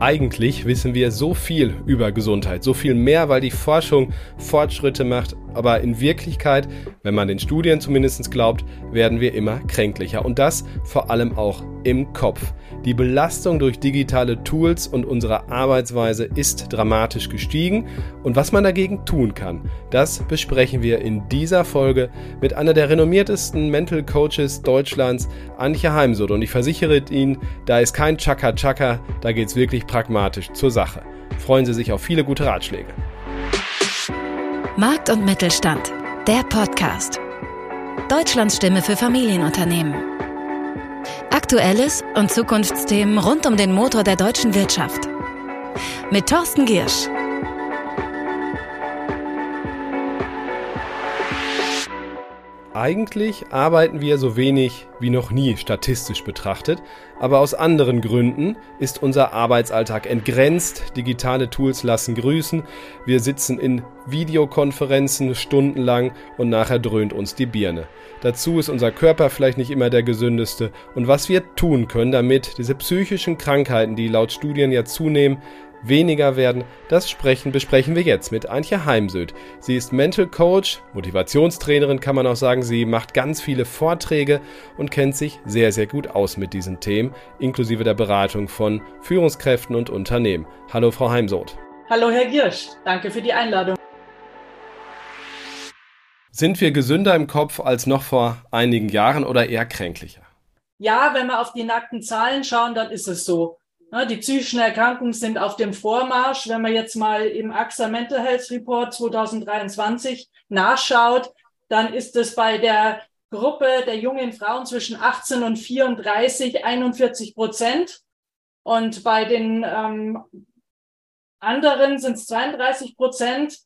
Eigentlich wissen wir so viel über Gesundheit, so viel mehr, weil die Forschung Fortschritte macht, aber in Wirklichkeit, wenn man den Studien zumindest glaubt, werden wir immer kränklicher und das vor allem auch im Kopf. Die Belastung durch digitale Tools und unsere Arbeitsweise ist dramatisch gestiegen und was man dagegen tun kann, das besprechen wir in dieser Folge mit einer der renommiertesten Mental Coaches Deutschlands, Antje Heimsoth und ich versichere Ihnen, da ist kein Chaka-Chaka, da geht es wirklich pragmatisch zur Sache. Freuen Sie sich auf viele gute Ratschläge. Markt und Mittelstand, der Podcast. Deutschlands Stimme für Familienunternehmen. Aktuelles und Zukunftsthemen rund um den Motor der deutschen Wirtschaft. Mit Thorsten Giersch. Eigentlich arbeiten wir so wenig wie noch nie statistisch betrachtet, aber aus anderen Gründen ist unser Arbeitsalltag entgrenzt, digitale Tools lassen grüßen, wir sitzen in Videokonferenzen stundenlang und nachher dröhnt uns die Birne. Dazu ist unser Körper vielleicht nicht immer der gesündeste. Und was wir tun können, damit diese psychischen Krankheiten, die laut Studien ja zunehmen, weniger werden, das sprechen, besprechen wir jetzt mit Antje Heimsöth. Sie ist Mental Coach, Motivationstrainerin kann man auch sagen. Sie macht ganz viele Vorträge und kennt sich sehr, sehr gut aus mit diesen Themen, inklusive der Beratung von Führungskräften und Unternehmen. Hallo, Frau Heimsoth. Hallo, Herr Giersch. Danke für die Einladung. Sind wir gesünder im Kopf als noch vor einigen Jahren oder eher kränklicher? Ja, wenn wir auf die nackten Zahlen schauen, dann ist es so. Die psychischen Erkrankungen sind auf dem Vormarsch. Wenn man jetzt mal im AXA Mental Health Report 2023 nachschaut, dann ist es bei der Gruppe der jungen Frauen zwischen 18 und 34 41 Prozent. Und bei den ähm, anderen sind es 32 Prozent.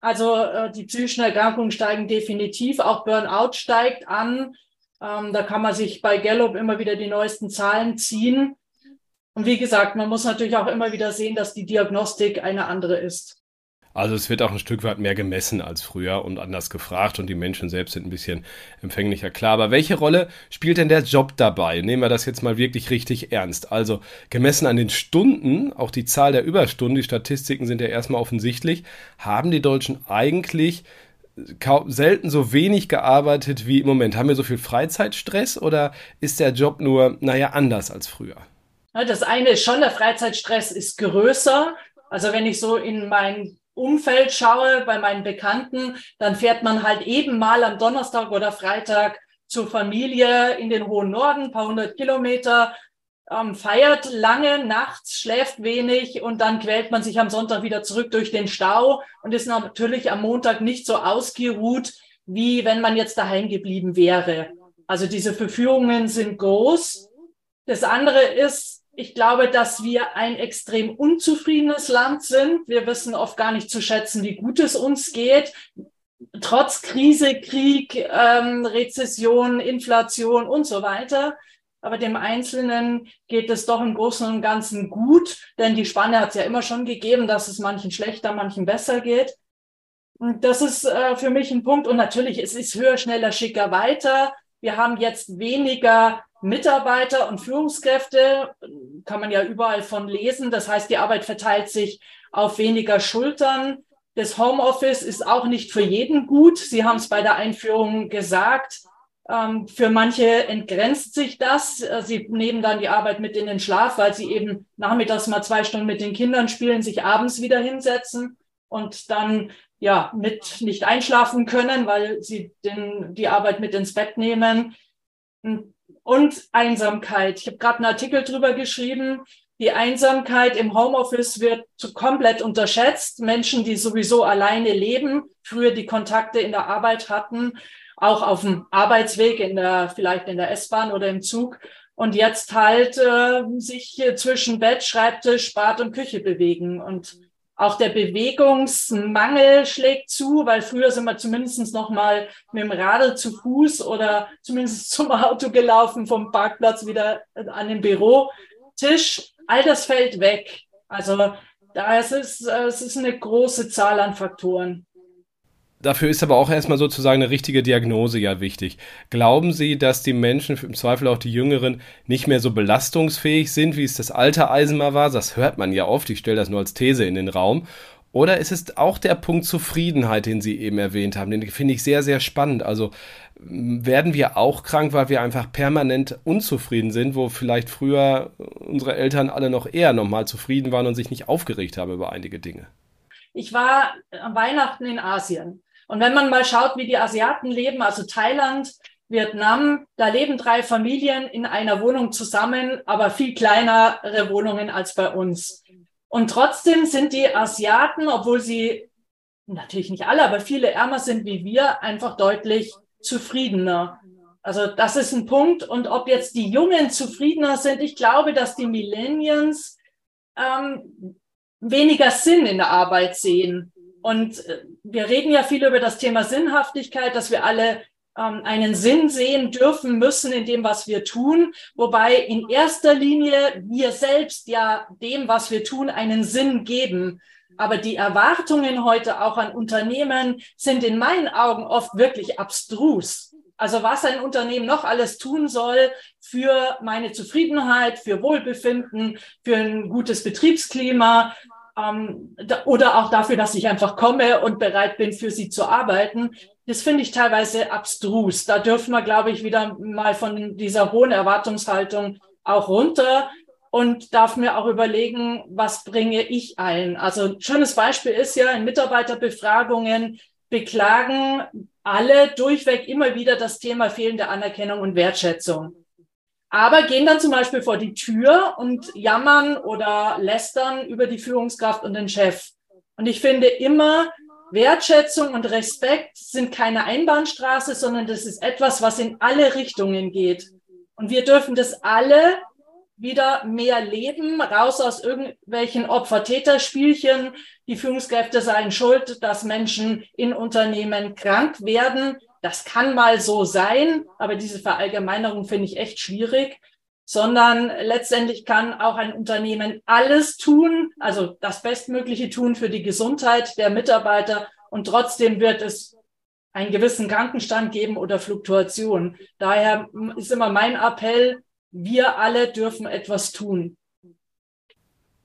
Also äh, die psychischen Erkrankungen steigen definitiv. Auch Burnout steigt an. Ähm, da kann man sich bei Gallup immer wieder die neuesten Zahlen ziehen. Und wie gesagt, man muss natürlich auch immer wieder sehen, dass die Diagnostik eine andere ist. Also es wird auch ein Stück weit mehr gemessen als früher und anders gefragt und die Menschen selbst sind ein bisschen empfänglicher. Klar, aber welche Rolle spielt denn der Job dabei? Nehmen wir das jetzt mal wirklich richtig ernst. Also gemessen an den Stunden, auch die Zahl der Überstunden, die Statistiken sind ja erstmal offensichtlich, haben die Deutschen eigentlich kaum, selten so wenig gearbeitet wie im Moment. Haben wir so viel Freizeitstress oder ist der Job nur, naja, anders als früher? Das eine ist schon, der Freizeitstress ist größer. Also wenn ich so in mein Umfeld schaue, bei meinen Bekannten, dann fährt man halt eben mal am Donnerstag oder Freitag zur Familie in den hohen Norden, paar hundert Kilometer, ähm, feiert lange nachts, schläft wenig und dann quält man sich am Sonntag wieder zurück durch den Stau und ist natürlich am Montag nicht so ausgeruht, wie wenn man jetzt daheim geblieben wäre. Also diese Verführungen sind groß. Das andere ist, ich glaube, dass wir ein extrem unzufriedenes Land sind. Wir wissen oft gar nicht zu schätzen, wie gut es uns geht. Trotz Krise, Krieg, ähm, Rezession, Inflation und so weiter. Aber dem Einzelnen geht es doch im Großen und Ganzen gut, denn die Spanne hat es ja immer schon gegeben, dass es manchen schlechter, manchen besser geht. Und das ist äh, für mich ein Punkt. Und natürlich, es ist höher, schneller, schicker weiter. Wir haben jetzt weniger Mitarbeiter und Führungskräfte, kann man ja überall von lesen. Das heißt, die Arbeit verteilt sich auf weniger Schultern. Das Homeoffice ist auch nicht für jeden gut. Sie haben es bei der Einführung gesagt. Ähm, für manche entgrenzt sich das. Sie nehmen dann die Arbeit mit in den Schlaf, weil sie eben nachmittags mal zwei Stunden mit den Kindern spielen, sich abends wieder hinsetzen und dann ja mit nicht einschlafen können, weil sie den, die Arbeit mit ins Bett nehmen Einsamkeit. Ich habe gerade einen Artikel drüber geschrieben. Die Einsamkeit im Homeoffice wird komplett unterschätzt. Menschen, die sowieso alleine leben, früher die Kontakte in der Arbeit hatten, auch auf dem Arbeitsweg, in der, vielleicht in der S-Bahn oder im Zug und jetzt halt äh, sich zwischen Bett, Schreibtisch, Bad und Küche bewegen. Und auch der Bewegungsmangel schlägt zu, weil früher sind wir zumindest noch mal mit dem Radl zu Fuß oder zumindest zum Auto gelaufen, vom Parkplatz wieder an den Bürotisch. All das fällt weg. Also da ist es, es ist eine große Zahl an Faktoren. Dafür ist aber auch erstmal sozusagen eine richtige Diagnose ja wichtig. Glauben Sie, dass die Menschen, im Zweifel auch die Jüngeren, nicht mehr so belastungsfähig sind, wie es das alte Eisen war? Das hört man ja oft. Ich stelle das nur als These in den Raum. Oder ist es auch der Punkt Zufriedenheit, den Sie eben erwähnt haben? Den finde ich sehr, sehr spannend. Also werden wir auch krank, weil wir einfach permanent unzufrieden sind, wo vielleicht früher unsere Eltern alle noch eher nochmal zufrieden waren und sich nicht aufgeregt haben über einige Dinge? Ich war am Weihnachten in Asien. Und wenn man mal schaut, wie die Asiaten leben, also Thailand, Vietnam, da leben drei Familien in einer Wohnung zusammen, aber viel kleinere Wohnungen als bei uns. Und trotzdem sind die Asiaten, obwohl sie natürlich nicht alle, aber viele ärmer sind wie wir, einfach deutlich zufriedener. Also das ist ein Punkt. Und ob jetzt die Jungen zufriedener sind, ich glaube, dass die Millennials ähm, weniger Sinn in der Arbeit sehen. Und äh, wir reden ja viel über das Thema Sinnhaftigkeit, dass wir alle ähm, einen Sinn sehen dürfen müssen in dem, was wir tun, wobei in erster Linie wir selbst ja dem, was wir tun, einen Sinn geben. Aber die Erwartungen heute auch an Unternehmen sind in meinen Augen oft wirklich abstrus. Also was ein Unternehmen noch alles tun soll für meine Zufriedenheit, für Wohlbefinden, für ein gutes Betriebsklima, ähm, oder auch dafür, dass ich einfach komme und bereit bin, für sie zu arbeiten. Das finde ich teilweise abstrus. Da dürfen wir, glaube ich, wieder mal von dieser hohen Erwartungshaltung auch runter und darf mir auch überlegen, was bringe ich ein. Also ein schönes Beispiel ist ja, in Mitarbeiterbefragungen beklagen alle durchweg immer wieder das Thema fehlende Anerkennung und Wertschätzung. Aber gehen dann zum Beispiel vor die Tür und jammern oder lästern über die Führungskraft und den Chef. Und ich finde immer, Wertschätzung und Respekt sind keine Einbahnstraße, sondern das ist etwas, was in alle Richtungen geht. Und wir dürfen das alle wieder mehr leben, raus aus irgendwelchen Opfer-Täter-Spielchen. Die Führungskräfte seien schuld, dass Menschen in Unternehmen krank werden. Das kann mal so sein, aber diese Verallgemeinerung finde ich echt schwierig sondern letztendlich kann auch ein Unternehmen alles tun, also das Bestmögliche tun für die Gesundheit der Mitarbeiter und trotzdem wird es einen gewissen Krankenstand geben oder Fluktuation. Daher ist immer mein Appell, wir alle dürfen etwas tun.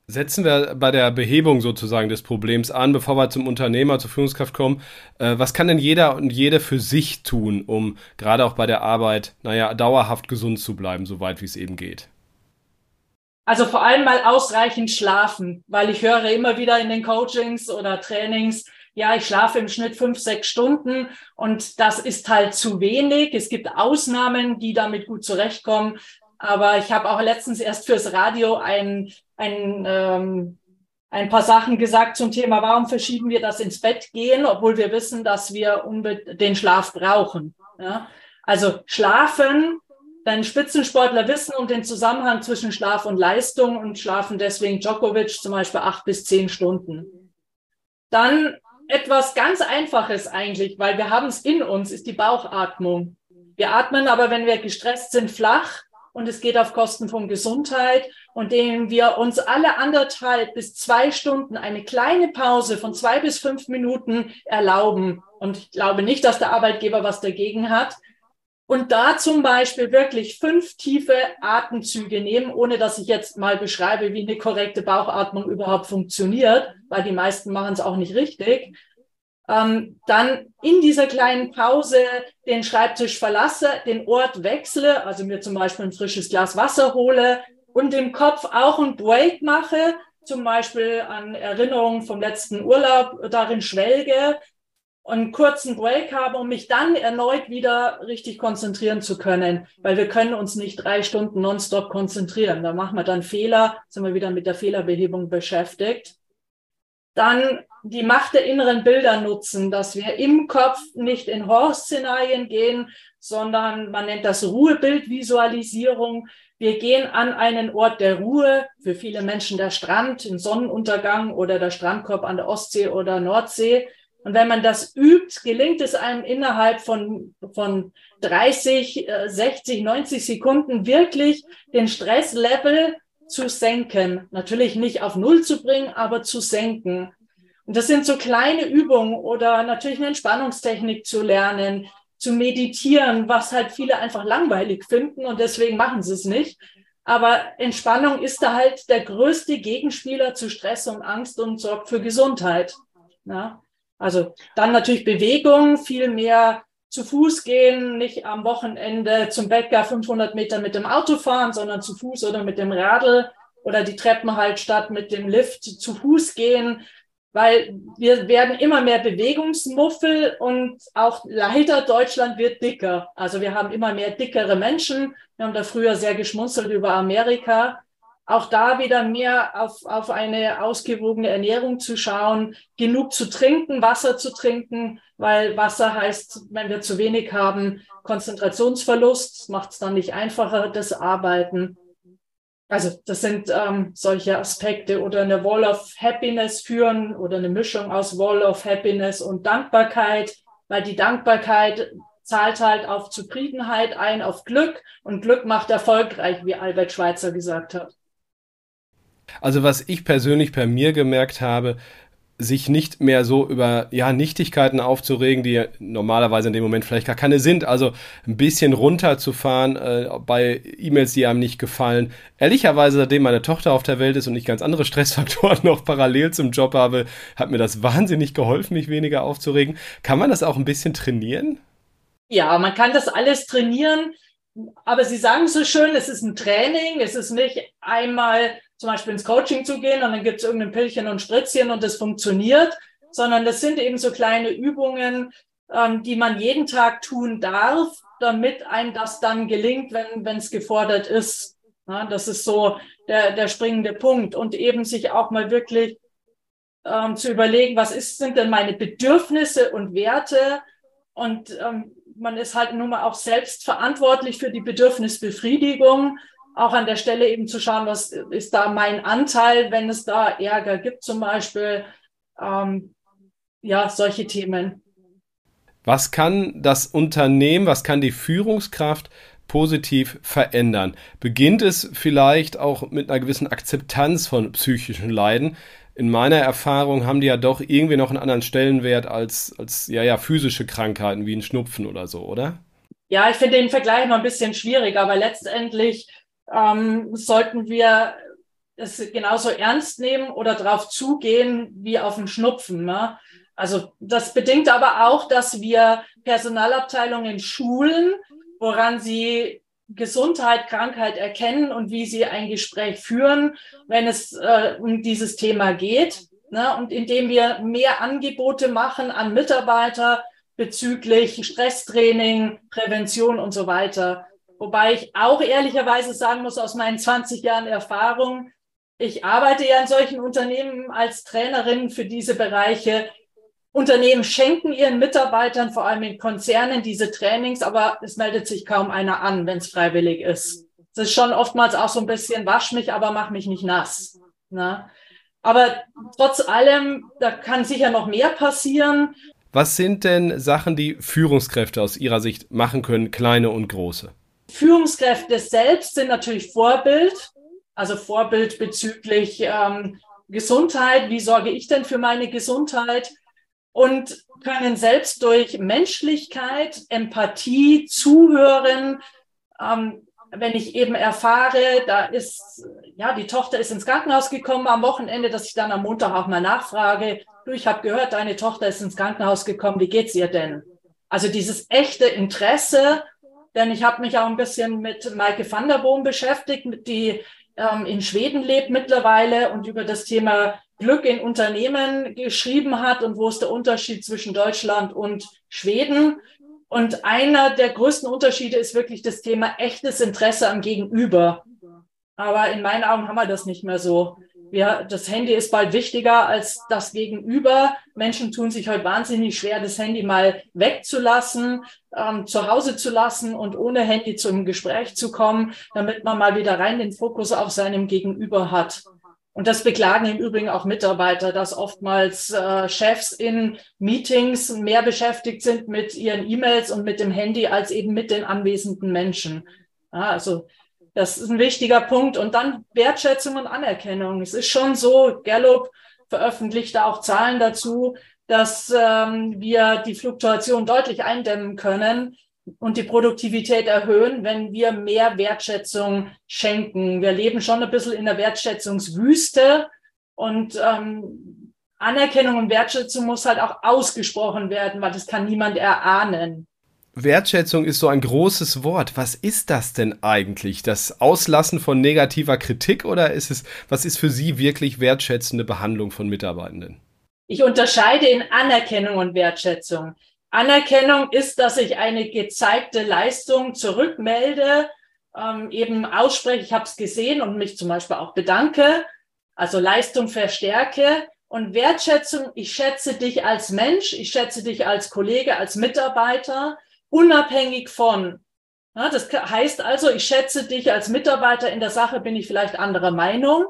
Setzen wir bei der Behebung sozusagen des Problems an, bevor wir zum Unternehmer, zur Führungskraft kommen. Äh, was kann denn jeder und jede für sich tun, um gerade auch bei der Arbeit, naja, dauerhaft gesund zu bleiben, soweit wie es eben geht? Also vor allem mal ausreichend schlafen, weil ich höre immer wieder in den Coachings oder Trainings, ja, ich schlafe im Schnitt fünf, sechs Stunden und das ist halt zu wenig. Es gibt Ausnahmen, die damit gut zurechtkommen. Aber ich habe auch letztens erst fürs Radio ein, ein, ähm, ein paar Sachen gesagt zum Thema, warum verschieben wir das ins Bett gehen, obwohl wir wissen, dass wir den Schlaf brauchen. Ja? Also schlafen, denn Spitzensportler wissen um den Zusammenhang zwischen Schlaf und Leistung und schlafen deswegen Djokovic zum Beispiel acht bis zehn Stunden. Dann etwas ganz Einfaches eigentlich, weil wir haben es in uns, ist die Bauchatmung. Wir atmen aber, wenn wir gestresst sind, flach und es geht auf Kosten von Gesundheit und denen wir uns alle anderthalb bis zwei Stunden eine kleine Pause von zwei bis fünf Minuten erlauben. Und ich glaube nicht, dass der Arbeitgeber was dagegen hat. Und da zum Beispiel wirklich fünf tiefe Atemzüge nehmen, ohne dass ich jetzt mal beschreibe, wie eine korrekte Bauchatmung überhaupt funktioniert, weil die meisten machen es auch nicht richtig ähm, dann in dieser kleinen Pause den Schreibtisch verlasse, den Ort wechsle, also mir zum Beispiel ein frisches Glas Wasser hole und im Kopf auch ein Break mache, zum Beispiel an Erinnerungen vom letzten Urlaub darin schwelge und einen kurzen Break habe, um mich dann erneut wieder richtig konzentrieren zu können, weil wir können uns nicht drei Stunden nonstop konzentrieren. Da machen wir dann Fehler, sind wir wieder mit der Fehlerbehebung beschäftigt. Dann die Macht der inneren Bilder nutzen, dass wir im Kopf nicht in Horrorszenarien gehen, sondern man nennt das Ruhebildvisualisierung. Wir gehen an einen Ort der Ruhe, für viele Menschen der Strand, ein Sonnenuntergang oder der Strandkorb an der Ostsee oder Nordsee. Und wenn man das übt, gelingt es einem innerhalb von, von 30, 60, 90 Sekunden wirklich den Stresslevel zu senken. Natürlich nicht auf Null zu bringen, aber zu senken. Und das sind so kleine Übungen oder natürlich eine Entspannungstechnik zu lernen, zu meditieren, was halt viele einfach langweilig finden und deswegen machen sie es nicht. Aber Entspannung ist da halt der größte Gegenspieler zu Stress und Angst und sorgt für Gesundheit. Ja? Also dann natürlich Bewegung, viel mehr zu Fuß gehen, nicht am Wochenende zum Bäcker 500 Meter mit dem Auto fahren, sondern zu Fuß oder mit dem Radl oder die Treppen halt statt mit dem Lift zu Fuß gehen weil wir werden immer mehr Bewegungsmuffel und auch leider Deutschland wird dicker. Also wir haben immer mehr dickere Menschen. Wir haben da früher sehr geschmunzelt über Amerika. Auch da wieder mehr auf, auf eine ausgewogene Ernährung zu schauen, genug zu trinken, Wasser zu trinken, weil Wasser heißt, wenn wir zu wenig haben, Konzentrationsverlust, macht es dann nicht einfacher, das Arbeiten. Also das sind ähm, solche Aspekte oder eine Wall of Happiness führen oder eine Mischung aus Wall of Happiness und Dankbarkeit, weil die Dankbarkeit zahlt halt auf Zufriedenheit ein, auf Glück und Glück macht erfolgreich, wie Albert Schweitzer gesagt hat. Also was ich persönlich bei mir gemerkt habe, sich nicht mehr so über ja Nichtigkeiten aufzuregen, die normalerweise in dem Moment vielleicht gar keine sind. Also ein bisschen runterzufahren äh, bei E-Mails, die einem nicht gefallen. Ehrlicherweise, seitdem meine Tochter auf der Welt ist und ich ganz andere Stressfaktoren noch parallel zum Job habe, hat mir das wahnsinnig geholfen, mich weniger aufzuregen. Kann man das auch ein bisschen trainieren? Ja, man kann das alles trainieren. Aber Sie sagen so schön, es ist ein Training. Es ist nicht einmal zum Beispiel ins Coaching zu gehen und dann gibt es irgendein Pillchen und Spritzchen und das funktioniert, sondern das sind eben so kleine Übungen, ähm, die man jeden Tag tun darf, damit einem das dann gelingt, wenn es gefordert ist. Ja, das ist so der, der springende Punkt. Und eben sich auch mal wirklich ähm, zu überlegen, was ist, sind denn meine Bedürfnisse und Werte? Und ähm, man ist halt nun mal auch selbst verantwortlich für die Bedürfnisbefriedigung auch an der Stelle eben zu schauen, was ist da mein Anteil, wenn es da Ärger gibt, zum Beispiel. Ähm, ja, solche Themen. Was kann das Unternehmen, was kann die Führungskraft positiv verändern? Beginnt es vielleicht auch mit einer gewissen Akzeptanz von psychischen Leiden? In meiner Erfahrung haben die ja doch irgendwie noch einen anderen Stellenwert als, als ja, ja, physische Krankheiten wie ein Schnupfen oder so, oder? Ja, ich finde den Vergleich noch ein bisschen schwierig, aber letztendlich ähm, sollten wir es genauso ernst nehmen oder darauf zugehen wie auf den Schnupfen. Ne? Also das bedingt aber auch, dass wir Personalabteilungen schulen, woran sie Gesundheit, Krankheit erkennen und wie sie ein Gespräch führen, wenn es äh, um dieses Thema geht. Ne? Und indem wir mehr Angebote machen an Mitarbeiter bezüglich Stresstraining, Prävention und so weiter. Wobei ich auch ehrlicherweise sagen muss, aus meinen 20 Jahren Erfahrung, ich arbeite ja in solchen Unternehmen als Trainerin für diese Bereiche. Unternehmen schenken ihren Mitarbeitern, vor allem in Konzernen, diese Trainings, aber es meldet sich kaum einer an, wenn es freiwillig ist. Das ist schon oftmals auch so ein bisschen, wasch mich, aber mach mich nicht nass. Ne? Aber trotz allem, da kann sicher noch mehr passieren. Was sind denn Sachen, die Führungskräfte aus Ihrer Sicht machen können, kleine und große? Führungskräfte selbst sind natürlich Vorbild, also Vorbild bezüglich ähm, Gesundheit. Wie sorge ich denn für meine Gesundheit? Und können selbst durch Menschlichkeit, Empathie, Zuhören, ähm, wenn ich eben erfahre, da ist, ja, die Tochter ist ins Krankenhaus gekommen am Wochenende, dass ich dann am Montag auch mal nachfrage, du, ich habe gehört, deine Tochter ist ins Krankenhaus gekommen, wie geht's ihr denn? Also dieses echte Interesse denn ich habe mich auch ein bisschen mit Maike van der Boom beschäftigt, die ähm, in Schweden lebt mittlerweile und über das Thema Glück in Unternehmen geschrieben hat und wo ist der Unterschied zwischen Deutschland und Schweden. Und einer der größten Unterschiede ist wirklich das Thema echtes Interesse am Gegenüber. Aber in meinen Augen haben wir das nicht mehr so. Wir, das Handy ist bald wichtiger als das Gegenüber. Menschen tun sich heute wahnsinnig schwer, das Handy mal wegzulassen, ähm, zu Hause zu lassen und ohne Handy zum Gespräch zu kommen, damit man mal wieder rein den Fokus auf seinem Gegenüber hat. Und das beklagen im Übrigen auch Mitarbeiter, dass oftmals äh, Chefs in Meetings mehr beschäftigt sind mit ihren E-Mails und mit dem Handy als eben mit den anwesenden Menschen. Ja, also das ist ein wichtiger Punkt. Und dann Wertschätzung und Anerkennung. Es ist schon so, Gallup veröffentlicht da auch Zahlen dazu, dass ähm, wir die Fluktuation deutlich eindämmen können und die Produktivität erhöhen, wenn wir mehr Wertschätzung schenken. Wir leben schon ein bisschen in der Wertschätzungswüste und ähm, Anerkennung und Wertschätzung muss halt auch ausgesprochen werden, weil das kann niemand erahnen. Wertschätzung ist so ein großes Wort. Was ist das denn eigentlich? Das Auslassen von negativer Kritik oder ist es, was ist für Sie wirklich wertschätzende Behandlung von Mitarbeitenden? Ich unterscheide in Anerkennung und Wertschätzung. Anerkennung ist, dass ich eine gezeigte Leistung zurückmelde, ähm, eben ausspreche, ich habe es gesehen und mich zum Beispiel auch bedanke, also Leistung verstärke. Und Wertschätzung, ich schätze dich als Mensch, ich schätze dich als Kollege, als Mitarbeiter, unabhängig von. Ja, das heißt also, ich schätze dich als Mitarbeiter, in der Sache bin ich vielleicht anderer Meinung.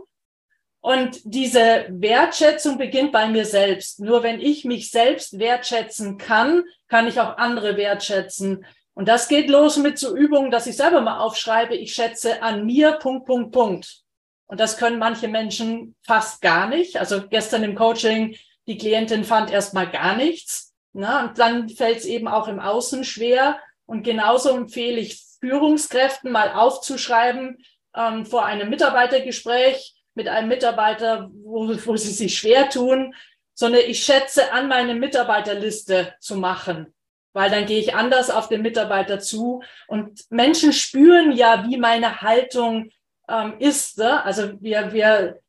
Und diese Wertschätzung beginnt bei mir selbst. Nur wenn ich mich selbst wertschätzen kann, kann ich auch andere wertschätzen. Und das geht los mit so Übungen, dass ich selber mal aufschreibe, ich schätze an mir, Punkt, Punkt, Punkt. Und das können manche Menschen fast gar nicht. Also gestern im Coaching, die Klientin fand erst mal gar nichts. Na, und dann fällt es eben auch im Außen schwer. Und genauso empfehle ich Führungskräften mal aufzuschreiben ähm, vor einem Mitarbeitergespräch mit einem Mitarbeiter, wo, wo sie sich schwer tun, sondern ich schätze an, meine Mitarbeiterliste zu machen, weil dann gehe ich anders auf den Mitarbeiter zu und Menschen spüren ja, wie meine Haltung ähm, ist. Ne? Also wir, wir,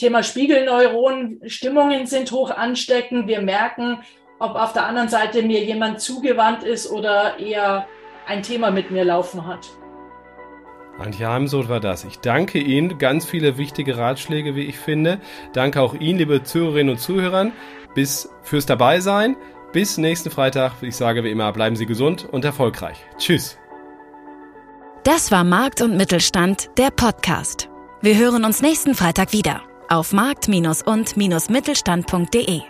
Thema Spiegelneuronen, Stimmungen sind hoch ansteckend. Wir merken, ob auf der anderen Seite mir jemand zugewandt ist oder eher ein Thema mit mir laufen hat. Antje Heimsoth war das. Ich danke Ihnen. Ganz viele wichtige Ratschläge, wie ich finde. Danke auch Ihnen, liebe Zuhörerinnen und Zuhörer, bis fürs Dabeisein. Bis nächsten Freitag. Ich sage wie immer, bleiben Sie gesund und erfolgreich. Tschüss. Das war Markt und Mittelstand, der Podcast. Wir hören uns nächsten Freitag wieder auf markt- und-mittelstand.de.